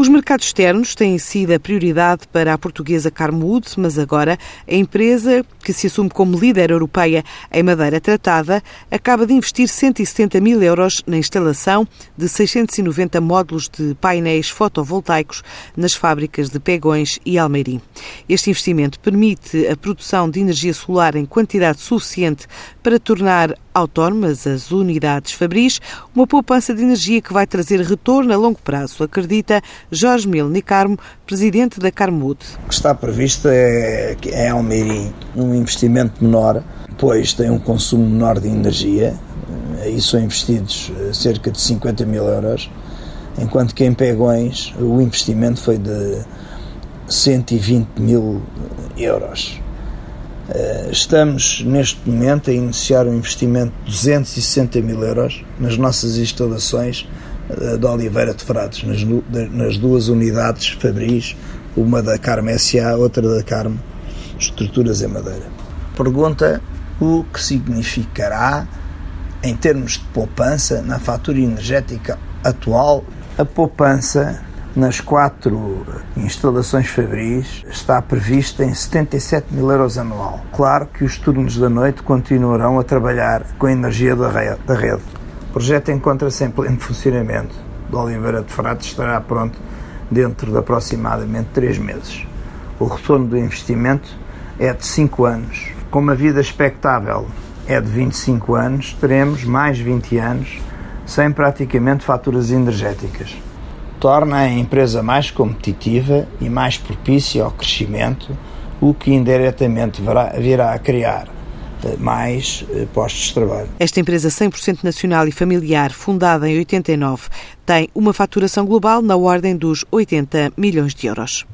Os mercados externos têm sido a prioridade para a portuguesa Carmwood, mas agora a empresa, que se assume como líder europeia em madeira tratada, acaba de investir 170 mil euros na instalação de 690 módulos de painéis fotovoltaicos nas fábricas de Pegões e Almeirim. Este investimento permite a produção de energia solar em quantidade suficiente para tornar autónomas as unidades Fabris, uma poupança de energia que vai trazer retorno a longo prazo, acredita Jorge Milne Carmo, presidente da Carmud. O que está previsto é, é Almeirim um investimento menor, pois tem um consumo menor de energia, aí são investidos eh, cerca de 50 mil euros, enquanto que em Pegões o investimento foi de 120 mil euros. Eh, estamos neste momento a iniciar um investimento de 260 mil euros nas nossas instalações de Oliveira de Frades, nas, nas duas unidades Fabris, uma da Carme SA, outra da Carme Estruturas em Madeira. Pergunta o que significará em termos de poupança na fatura energética atual. A poupança nas quatro instalações Fabris está prevista em 77 mil euros anual. Claro que os turnos da noite continuarão a trabalhar com a energia da rede. O projeto encontra-se em pleno funcionamento. De Oliveira de Frades estará pronto dentro de aproximadamente três meses. O retorno do investimento é de 5 anos. Com uma vida expectável é de 25 anos, teremos mais 20 anos sem praticamente faturas energéticas torna a empresa mais competitiva e mais propícia ao crescimento, o que indiretamente virá a criar mais eh, postos de trabalho. Esta empresa 100% nacional e familiar, fundada em 89, tem uma faturação global na ordem dos 80 milhões de euros.